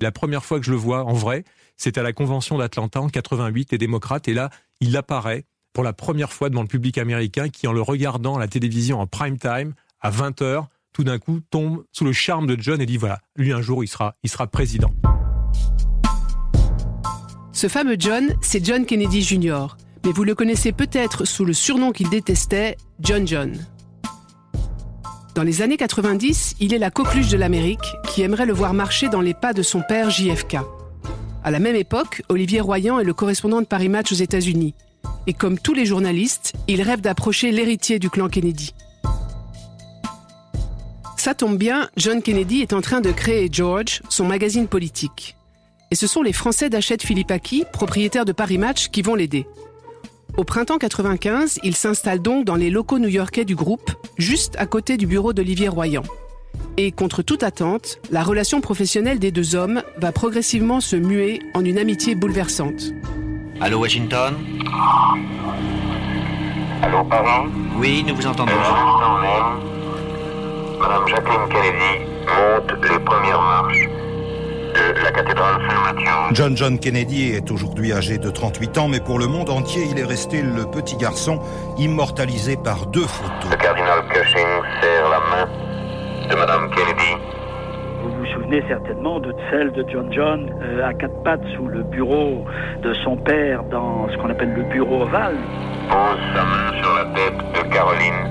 La première fois que je le vois en vrai, c'est à la convention d'Atlanta en 88, les démocrates, et là, il apparaît pour la première fois devant le public américain qui, en le regardant à la télévision en prime time, à 20 h tout d'un coup tombe sous le charme de John et dit voilà, lui un jour il sera, il sera président. Ce fameux John, c'est John Kennedy Jr., mais vous le connaissez peut-être sous le surnom qu'il détestait, John John. Dans les années 90, il est la coqueluche de l'Amérique qui aimerait le voir marcher dans les pas de son père JFK. À la même époque, Olivier Royan est le correspondant de Paris Match aux États-Unis. Et comme tous les journalistes, il rêve d'approcher l'héritier du clan Kennedy. Ça tombe bien, John Kennedy est en train de créer George, son magazine politique. Et ce sont les Français d'Achette Philippaki, propriétaires de Paris Match, qui vont l'aider. Au printemps 95, il s'installe donc dans les locaux new-yorkais du groupe, juste à côté du bureau d'Olivier Royan. Et contre toute attente, la relation professionnelle des deux hommes va progressivement se muer en une amitié bouleversante. Allô Washington? Allô Paris Oui, nous vous entendons. Madame Jacqueline Kennedy monte les premières marches de la cathédrale Saint-Mathieu. John John Kennedy est aujourd'hui âgé de 38 ans, mais pour le monde entier, il est resté le petit garçon immortalisé par deux photos. Le cardinal Cushing serre la main de Madame Kennedy. Vous vous souvenez certainement de celle de John John euh, à quatre pattes sous le bureau de son père dans ce qu'on appelle le bureau ovale. Pose sa main sur la tête de Caroline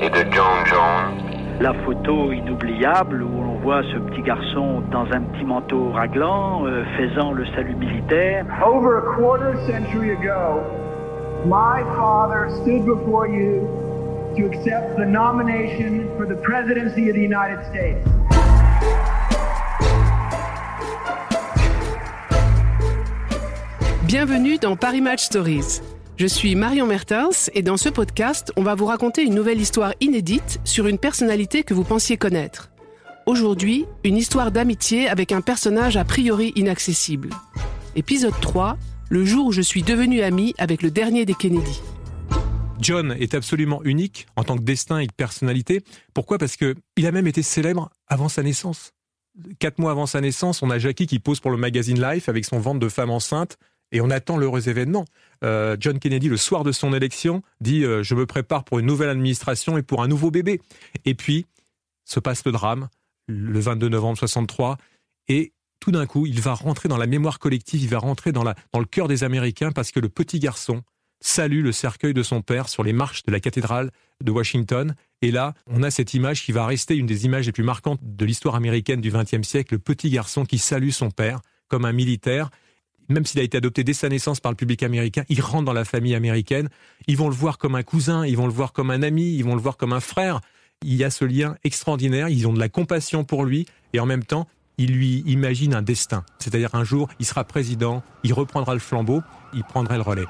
et de John John. La photo inoubliable où l'on voit ce petit garçon dans un petit manteau raglant euh, faisant le salut militaire. Over a quarter century ago, my father stood before you to accept the nomination for the presidency of the United States. Bienvenue dans Paris Match Stories. Je suis Marion Mertens et dans ce podcast, on va vous raconter une nouvelle histoire inédite sur une personnalité que vous pensiez connaître. Aujourd'hui, une histoire d'amitié avec un personnage a priori inaccessible. Épisode 3, le jour où je suis devenu ami avec le dernier des Kennedy. John est absolument unique en tant que destin et personnalité. Pourquoi? Parce que il a même été célèbre avant sa naissance. Quatre mois avant sa naissance, on a Jackie qui pose pour le magazine Life avec son ventre de femme enceinte et on attend l'heureux événement. Euh, John Kennedy, le soir de son élection, dit euh, Je me prépare pour une nouvelle administration et pour un nouveau bébé. Et puis, se passe le drame, le 22 novembre 63, et tout d'un coup, il va rentrer dans la mémoire collective, il va rentrer dans, dans le cœur des Américains parce que le petit garçon salue le cercueil de son père sur les marches de la cathédrale de Washington. Et là, on a cette image qui va rester une des images les plus marquantes de l'histoire américaine du XXe siècle, le petit garçon qui salue son père comme un militaire même s'il a été adopté dès sa naissance par le public américain, il rentre dans la famille américaine. Ils vont le voir comme un cousin, ils vont le voir comme un ami, ils vont le voir comme un frère. Il y a ce lien extraordinaire, ils ont de la compassion pour lui et en même temps, ils lui imaginent un destin. C'est-à-dire un jour, il sera président, il reprendra le flambeau, il prendrait le relais.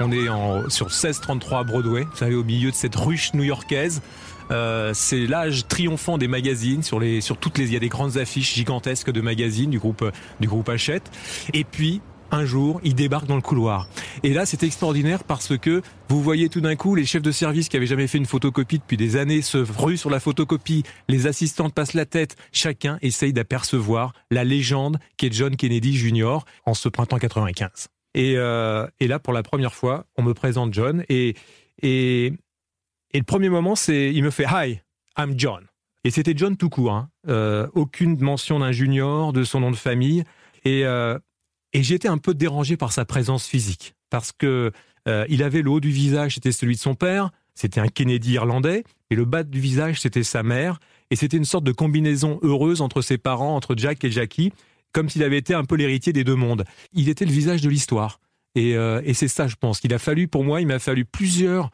On est en, sur 1633 Broadway, vous savez, au milieu de cette ruche new-yorkaise. Euh, c'est l'âge triomphant des magazines sur les sur toutes les il y a des grandes affiches gigantesques de magazines du groupe du groupe Hachette et puis un jour, il débarque dans le couloir. Et là, c'est extraordinaire parce que vous voyez tout d'un coup les chefs de service qui avaient jamais fait une photocopie depuis des années se ruent sur la photocopie, les assistantes passent la tête, chacun essaye d'apercevoir la légende qui est John Kennedy Jr. en ce printemps 95. Et, euh, et là, pour la première fois, on me présente John et, et et le premier moment, c'est, il me fait Hi, I'm John. Et c'était John tout court. Hein. Euh, aucune mention d'un junior, de son nom de famille. Et, euh, et j'étais un peu dérangé par sa présence physique. Parce que il avait le haut du visage, c'était celui de son père. C'était un Kennedy irlandais. Et le bas du visage, c'était sa mère. Et c'était une sorte de combinaison heureuse entre ses parents, entre Jack et Jackie, comme s'il avait été un peu l'héritier des deux mondes. Il était le visage de l'histoire. Et, et c'est ça, je pense, qu'il a fallu, pour moi, il m'a fallu plusieurs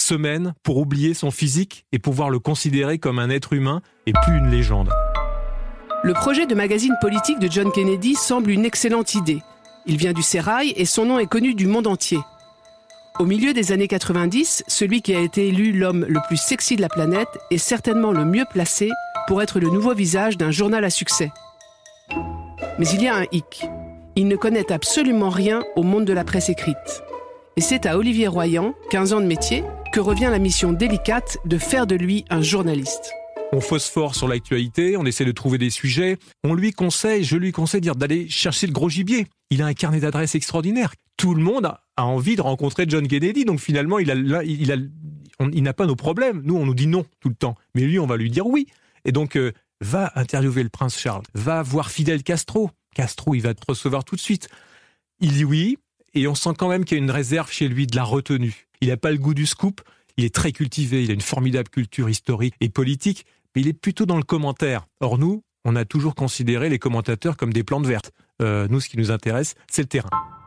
semaine pour oublier son physique et pouvoir le considérer comme un être humain et plus une légende. Le projet de magazine politique de John Kennedy semble une excellente idée. Il vient du Sérail et son nom est connu du monde entier. Au milieu des années 90, celui qui a été élu l'homme le plus sexy de la planète est certainement le mieux placé pour être le nouveau visage d'un journal à succès. Mais il y a un hic. Il ne connaît absolument rien au monde de la presse écrite. Et c'est à Olivier Royan, 15 ans de métier, que revient la mission délicate de faire de lui un journaliste. on phosphore sur l'actualité, on essaie de trouver des sujets. On lui conseille, je lui conseille d'aller chercher le gros gibier. Il a un carnet d'adresses extraordinaire. Tout le monde a envie de rencontrer John Kennedy, donc finalement, il n'a pas nos problèmes. Nous, on nous dit non tout le temps, mais lui, on va lui dire oui. Et donc, euh, va interviewer le prince Charles, va voir Fidel Castro. Castro, il va te recevoir tout de suite. Il dit oui, et on sent quand même qu'il y a une réserve chez lui de la retenue. Il n'a pas le goût du scoop, il est très cultivé, il a une formidable culture historique et politique, mais il est plutôt dans le commentaire. Or, nous, on a toujours considéré les commentateurs comme des plantes vertes. Euh, nous, ce qui nous intéresse, c'est le terrain.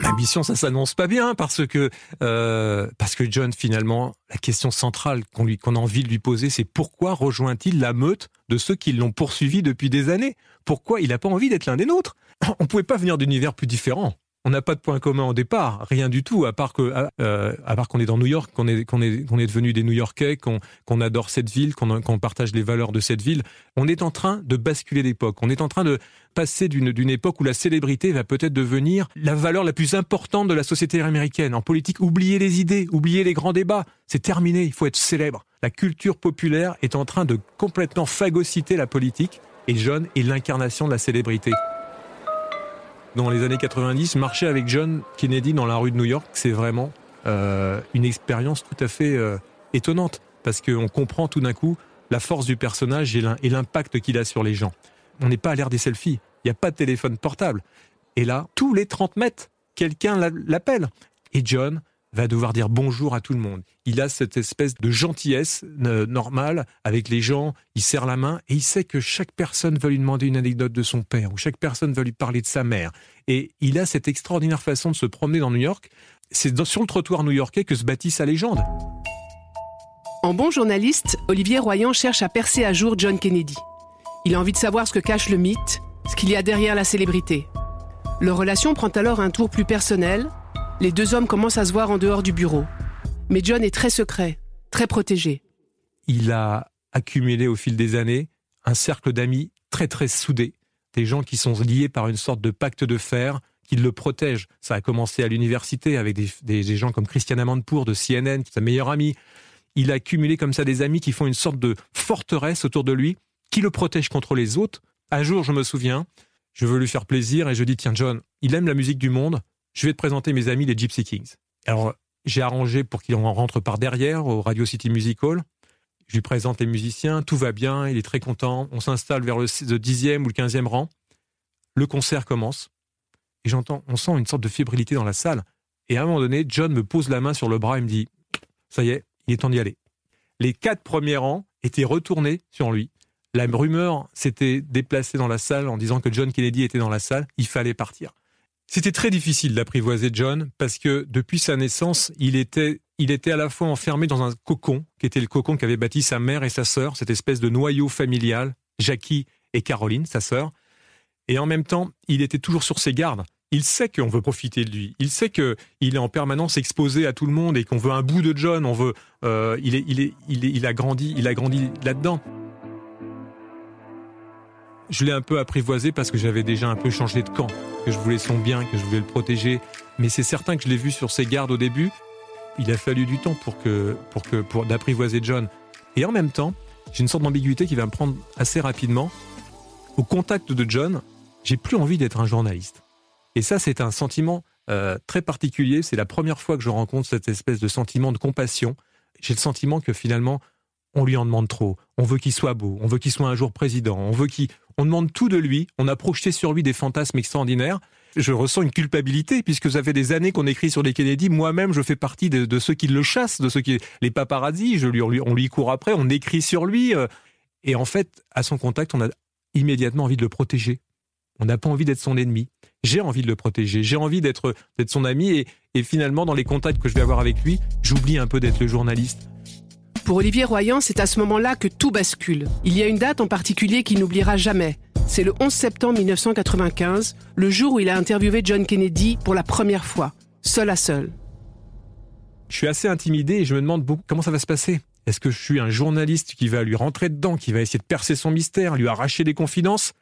L'ambition, ça s'annonce pas bien parce que euh, parce que John, finalement, la question centrale qu'on lui qu'on a envie de lui poser, c'est pourquoi rejoint-il la meute de ceux qui l'ont poursuivi depuis des années? Pourquoi il n'a pas envie d'être l'un des nôtres? On pouvait pas venir d'univers plus différents on n'a pas de point commun au départ, rien du tout, à part euh, part qu'on est dans New York, qu'on est qu'on est qu'on est devenu des New-Yorkais, qu'on qu'on adore cette ville, qu'on partage les valeurs de cette ville. On est en train de basculer d'époque. On est en train de passer d'une époque où la célébrité va peut-être devenir la valeur la plus importante de la société américaine. En politique, oubliez les idées, oubliez les grands débats. C'est terminé. Il faut être célèbre. La culture populaire est en train de complètement phagocyter la politique. Et John est l'incarnation de la célébrité dans les années 90, marcher avec John Kennedy dans la rue de New York, c'est vraiment euh, une expérience tout à fait euh, étonnante parce qu'on comprend tout d'un coup la force du personnage et l'impact qu'il a sur les gens. On n'est pas à l'ère des selfies, il n'y a pas de téléphone portable. Et là, tous les 30 mètres, quelqu'un l'appelle. Et John, va devoir dire bonjour à tout le monde. Il a cette espèce de gentillesse euh, normale avec les gens, il serre la main et il sait que chaque personne va lui demander une anecdote de son père ou chaque personne va lui parler de sa mère. Et il a cette extraordinaire façon de se promener dans New York. C'est sur le trottoir new-yorkais que se bâtit sa légende. En bon journaliste, Olivier Royan cherche à percer à jour John Kennedy. Il a envie de savoir ce que cache le mythe, ce qu'il y a derrière la célébrité. Leur relation prend alors un tour plus personnel, les deux hommes commencent à se voir en dehors du bureau. Mais John est très secret, très protégé. Il a accumulé au fil des années un cercle d'amis très très soudés, des gens qui sont liés par une sorte de pacte de fer qui le protègent. Ça a commencé à l'université avec des, gens comme Christiane Amanpour de CNN, sa meilleure amie. Il a accumulé comme ça des amis qui font une sorte de forteresse autour de lui, qui le protègent contre les autres? Un jour, je me souviens, je veux lui faire plaisir et je dis, tiens John, il aime la musique du monde, je vais te présenter mes amis les Gypsy Kings. Alors, j'ai arrangé pour qu'il en rentre par derrière au Radio City Music Hall. Je lui présente les musiciens, tout va bien, il est très content. On s'installe vers le 10e ou le 15e rang. Le concert commence. Et j'entends, on sent une sorte de fébrilité dans la salle. Et à un moment donné, John me pose la main sur le bras et me dit Ça y est, il est temps d'y aller. Les quatre premiers rangs étaient retournés sur lui. La rumeur s'était déplacée dans la salle en disant que John Kennedy était dans la salle. Il fallait partir. C'était très difficile d'apprivoiser John parce que depuis sa naissance, il était, il était à la fois enfermé dans un cocon, qui était le cocon qu'avaient bâti sa mère et sa sœur, cette espèce de noyau familial, Jackie et Caroline, sa sœur. Et en même temps, il était toujours sur ses gardes. Il sait qu'on veut profiter de lui. Il sait qu'il est en permanence exposé à tout le monde et qu'on veut un bout de John. On veut, euh, il, est, il, est, il, est, il a grandi, il a grandi là-dedans. Je l'ai un peu apprivoisé parce que j'avais déjà un peu changé de camp, que je voulais son bien, que je voulais le protéger. Mais c'est certain que je l'ai vu sur ses gardes au début. Il a fallu du temps pour que, pour que, pour d'apprivoiser John. Et en même temps, j'ai une sorte d'ambiguïté qui va me prendre assez rapidement. Au contact de John, j'ai plus envie d'être un journaliste. Et ça, c'est un sentiment euh, très particulier. C'est la première fois que je rencontre cette espèce de sentiment de compassion. J'ai le sentiment que finalement, on lui en demande trop. On veut qu'il soit beau, on veut qu'il soit un jour président, on veut qu'il, on demande tout de lui, on a projeté sur lui des fantasmes extraordinaires. Je ressens une culpabilité puisque ça fait des années qu'on écrit sur les Kennedy. Moi-même, je fais partie de, ceux qui le chassent, de ceux qui les paparazzi. Je lui, on lui court après, on écrit sur lui. Euh. Et en fait, à son contact, on a immédiatement envie de le protéger. On n'a pas envie d'être son ennemi. J'ai envie de le protéger. J'ai envie d'être son ami. Et finalement, dans les contacts que je vais avoir avec lui, j'oublie un peu d'être le journaliste. Pour Olivier Royan, c'est à ce moment-là que tout bascule. Il y a une date en particulier qu'il n'oubliera jamais. C'est le 11 septembre 1995, le jour où il a interviewé John Kennedy pour la première fois, seul à seul. Je suis assez intimidé et je me demande comment ça va se passer. Est-ce que je suis un journaliste qui va lui rentrer dedans, qui va essayer de percer son mystère, lui arracher des confidences?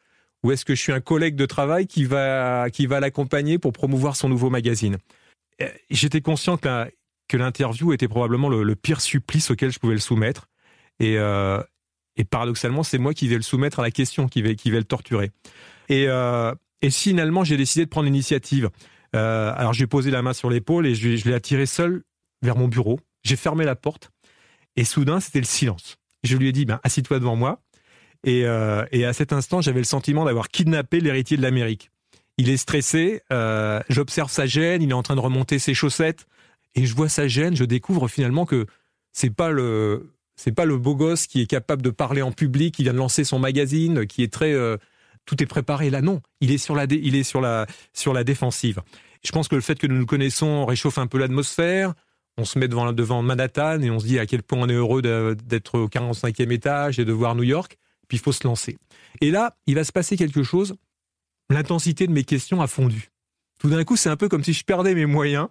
Ou est-ce que je suis un collègue de travail qui va, qui va l'accompagner pour promouvoir son nouveau magazine? Euh, J'étais conscient que que l'interview était probablement le, pire supplice auquel je pouvais le soumettre. Et, euh, et paradoxalement, c'est moi qui vais le soumettre à la question, qui vais, qui vais le torturer. Et, euh, finalement, j'ai décidé de prendre l'initiative. Euh, alors, j'ai posé la main sur l'épaule et je, l'ai attiré seul vers mon bureau. J'ai fermé la porte et soudain, c'était le silence. Je lui ai dit, ben, assis-toi devant moi. Et, euh, à cet instant, j'avais le sentiment d'avoir kidnappé l'héritier de l'Amérique. Il est stressé, j'observe sa gêne, il est en train de remonter ses chaussettes, et je vois sa gêne, je découvre finalement que c'est pas le c'est pas le beau gosse qui est capable de parler en public, qui vient de lancer son magazine, qui est très euh, tout est préparé là non, il est sur la il est sur la sur la défensive. Je pense que le fait que nous nous connaissons réchauffe un peu l'atmosphère. On se met devant devant Manhattan et on se dit à quel point on est heureux d'être au 45e étage et de voir New York. Puis il faut se lancer. Et là, il va se passer quelque chose. L'intensité de mes questions a fondu. Tout d'un coup, c'est un peu comme si je perdais mes moyens.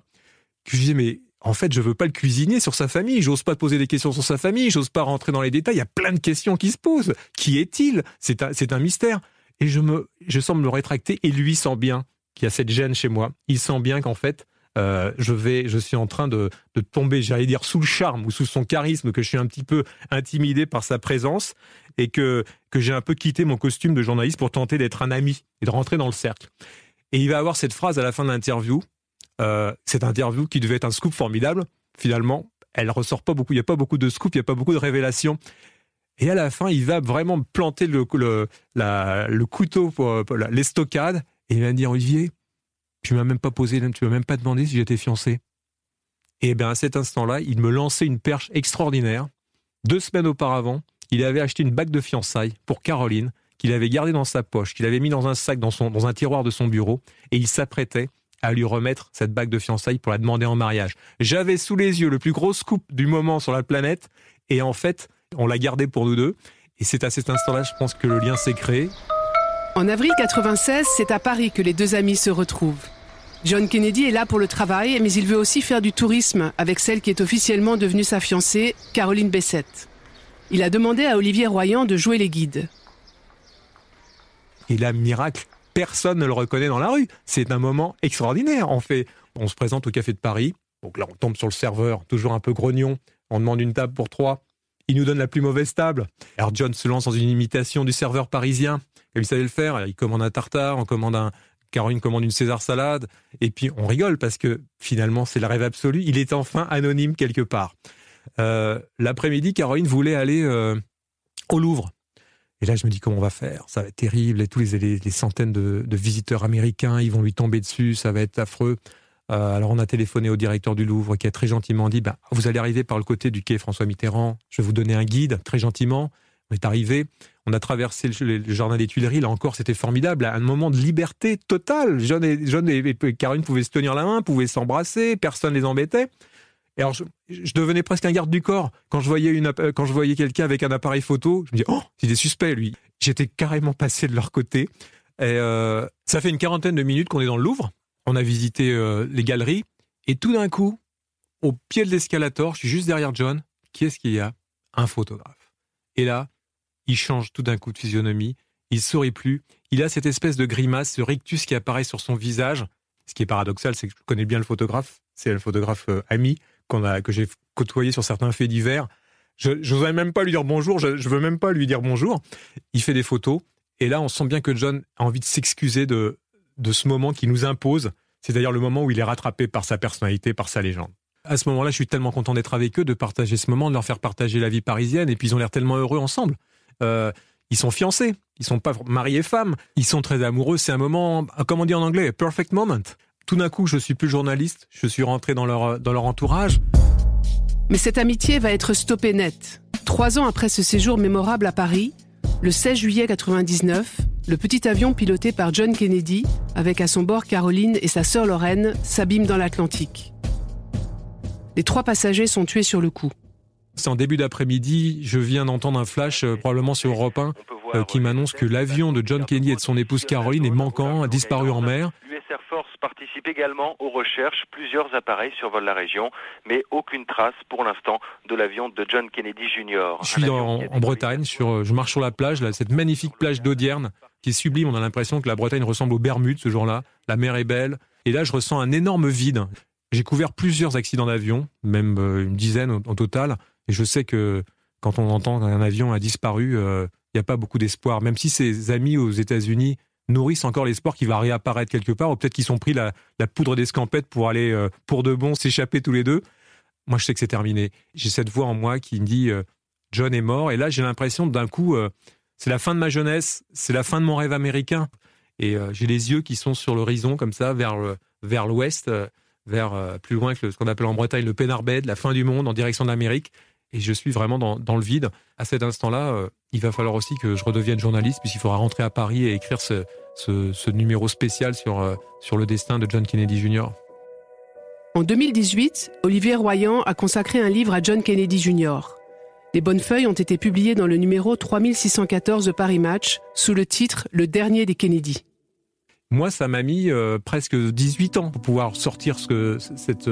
Que je disais, mais en fait, je veux pas le cuisiner sur sa famille. J'ose pas poser des questions sur sa famille. J'ose pas rentrer dans les détails. Il y a plein de questions qui se posent. Qui est-il? C'est un, mystère. Et je me, je semble me rétracter. Et lui sent bien qu'il y a cette gêne chez moi. Il sent bien qu'en fait, euh, je vais, je suis en train de, de tomber, j'allais dire sous le charme ou sous son charisme, que je suis un petit peu intimidé par sa présence et que que j'ai un peu quitté mon costume de journaliste pour tenter d'être un ami et de rentrer dans le cercle. Et il va avoir cette phrase à la fin de l'interview. Euh, cette interview qui devait être un scoop formidable, finalement, elle ressort pas beaucoup. Il y a pas beaucoup de scoop, il y a pas beaucoup de révélations. Et à la fin, il va vraiment planter le, le, couteau pour, l'estocade et il va me dire Olivier, tu m'as même pas posé, tu m'as même pas demandé si j'étais fiancé. Et bien à cet instant-là, il me lançait une perche extraordinaire. Deux semaines auparavant, il avait acheté une bague de fiançailles pour Caroline qu'il avait gardée dans sa poche, qu'il avait mis dans un sac dans, son, dans un tiroir de son bureau, et il s'apprêtait à lui remettre cette bague de fiançailles pour la demander en mariage. J'avais sous les yeux le plus gros scoop du moment sur la planète, et en fait, on l'a gardé pour nous deux. Et c'est à cet instant-là, je pense que le lien s'est créé. En avril 96, c'est à Paris que les deux amis se retrouvent. John Kennedy est là pour le travail, mais il veut aussi faire du tourisme avec celle qui est officiellement devenue sa fiancée, Caroline Bessette. Il a demandé à Olivier Royan de jouer les guides. Et là, miracle, personne ne le reconnaît dans la rue. C'est un moment extraordinaire. On fait, on se présente au café de Paris. Donc là, on tombe sur le serveur, toujours un peu grognon. On demande une table pour trois. Il nous donne la plus mauvaise table. Alors John se lance dans une imitation du serveur parisien, comme il savait le faire. Il commande un tartare, on commande un, Caroline commande une César salade, et puis on rigole parce que finalement c'est le rêve absolu. Il est enfin anonyme quelque part. Euh, L'après-midi, Caroline voulait aller euh, au Louvre. Et là, je me dis comment on va faire? Ça va être terrible. Et tous les, les, centaines de, visiteurs américains, ils vont lui tomber dessus. Ça va être affreux. Euh, alors, on a téléphoné au directeur du Louvre qui a très gentiment dit bah, Vous allez arriver par le côté du quai François Mitterrand. Je vais vous donner un guide, très gentiment. On est arrivé. On a traversé le, jardin des Tuileries. Là encore, c'était formidable. Un moment de liberté totale. John et, John et, Caroline pouvaient se tenir la main, pouvaient s'embrasser. Personne les embêtait. Et alors, je, devenais presque un garde du corps quand je voyais je voyais quelqu'un avec un appareil photo. Je me disais, oh, il est suspect, lui. J'étais carrément passé de leur côté. Et euh, ça fait une quarantaine de minutes qu'on est dans le Louvre. On a visité euh, les galeries. Et tout d'un coup, au pied de l'escalator, je suis juste derrière John. Qui est-ce qu'il y a? Un photographe. Et là, il change tout d'un coup de physionomie. Il sourit plus. Il a cette espèce de grimace, ce rictus qui apparaît sur son visage. Ce qui est paradoxal, c'est que je connais bien le photographe. C'est le photographe euh, ami que j'ai côtoyé sur certains faits divers. Je n'oserais même pas lui dire bonjour, je, je veux même pas lui dire bonjour. Il fait des photos. Et là, on sent bien que John a envie de s'excuser de, de ce moment qui nous impose. C'est d'ailleurs le moment où il est rattrapé par sa personnalité, par sa légende. À ce moment-là, je suis tellement content d'être avec eux, de partager ce moment, de leur faire partager la vie parisienne. Et puis, ils ont l'air tellement heureux ensemble. Euh, ils sont fiancés, ils sont pas mari et femme, ils sont très amoureux. C'est un moment, comment on dit en anglais, perfect moment. Tout d'un coup, je suis plus journaliste, je suis rentré dans leur, dans leur entourage. Mais cette amitié va être stoppée net. Trois ans après ce séjour mémorable à Paris, le 16 juillet 99, le petit avion piloté par John Kennedy, avec à son bord Caroline et sa sœur Lorraine, s'abîme dans l'Atlantique. Les trois passagers sont tués sur le coup. C'est en début d'après-midi, je viens d'entendre un flash, euh, probablement sur Europe 1, euh, qui m'annonce que l'avion de John Kennedy et de son épouse Caroline est manquant, a disparu en mer. Force participe également aux recherches. Plusieurs appareils survolent la région, mais aucune trace pour l'instant de l'avion de John Kennedy Jr. Je suis en Bretagne, sur, je marche sur la plage, là, cette magnifique plage d'Audierne, qui est sublime. On a l'impression que la Bretagne ressemble aux Bermudes ce jour-là. La mer est belle. Et là, je ressens un énorme vide. J'ai couvert plusieurs accidents d'avion, même une dizaine au total. Et je sais que quand on entend qu'un avion a disparu, il n'y a pas beaucoup d'espoir. Même si ses amis aux États-Unis nourrissent encore l'espoir qu'il va réapparaître quelque part, ou peut-être qu'ils ont pris la, poudre d'escampette pour aller pour de bon s'échapper tous les deux. Moi, je sais que c'est terminé. J'ai cette voix en moi qui me dit John est mort. Et là, j'ai l'impression d'un coup, c'est la fin de ma jeunesse, c'est la fin de mon rêve américain. Et j'ai les yeux qui sont sur l'horizon, comme ça, vers, vers l'ouest vers euh, plus loin que ce qu'on appelle en Bretagne le Penarbed, la fin du monde en direction de l'Amérique. Et je suis vraiment dans, le vide. À cet instant-là, euh, il va falloir aussi que je redevienne journaliste, puisqu'il faudra rentrer à Paris et écrire ce numéro spécial sur, euh, sur le destin de John Kennedy Jr. En 2018, Olivier Royan a consacré un livre à John Kennedy Jr. Les bonnes feuilles ont été publiées dans le numéro 3614 de Paris Match sous le titre Le dernier des Kennedy. Moi, ça m'a mis euh, presque 18 ans pour pouvoir sortir ce cette,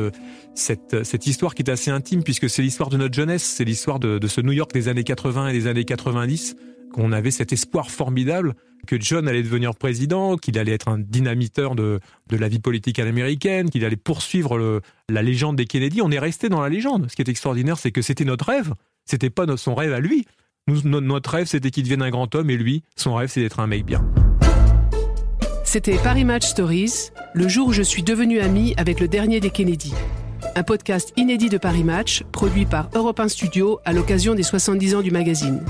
cette, cette histoire qui est assez intime, puisque c'est l'histoire de notre jeunesse, c'est l'histoire de, de, ce New York des années 80 et des années 90, qu'on avait cet espoir formidable que John allait devenir président, qu'il allait être un dynamiteur de, de la vie politique américaine, qu'il allait poursuivre le, la légende des Kennedy. On est resté dans la légende. Ce qui est extraordinaire, c'est que c'était notre rêve. C'était pas son rêve à lui. Nous, notre rêve, c'était qu'il devienne un grand homme, et lui, son rêve, c'est d'être un mec bien. C'était Paris Match Stories, le jour où je suis devenu ami avec le dernier des Kennedy. Un podcast inédit de Paris Match, produit par Europe 1 Studio à l'occasion des 70 ans du magazine.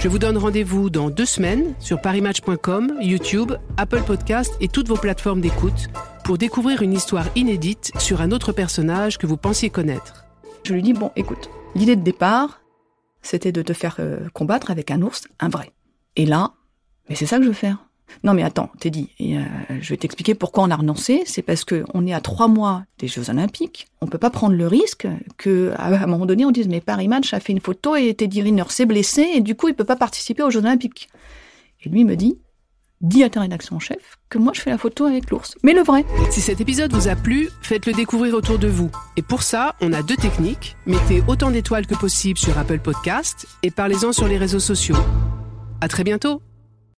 Je vous donne rendez-vous dans deux semaines sur parimatch.com, YouTube, Apple Podcast et toutes vos plateformes d'écoute pour découvrir une histoire inédite sur un autre personnage que vous pensiez connaître. Je lui dis, bon, écoute, l'idée de départ, c'était de te faire euh, combattre avec un ours, un vrai. Et là, mais c'est ça que je veux faire. Non mais attends, t'es dit, euh, je vais t'expliquer pourquoi on a renoncé. C'est parce que on est à trois mois des Jeux Olympiques. On peut pas prendre le risque que à un moment donné on dise mais Paris Match a fait une photo et Teddy Riner s'est blessé et du coup il peut pas participer aux Jeux Olympiques. Et lui me dit, dis à ta rédaction chef que moi je fais la photo avec l'ours. Mais le vrai. Si cet épisode vous a plu, faites-le découvrir autour de vous. Et pour ça, on a deux techniques. Mettez autant d'étoiles que possible sur Apple Podcast et parlez-en sur les réseaux sociaux. À très bientôt.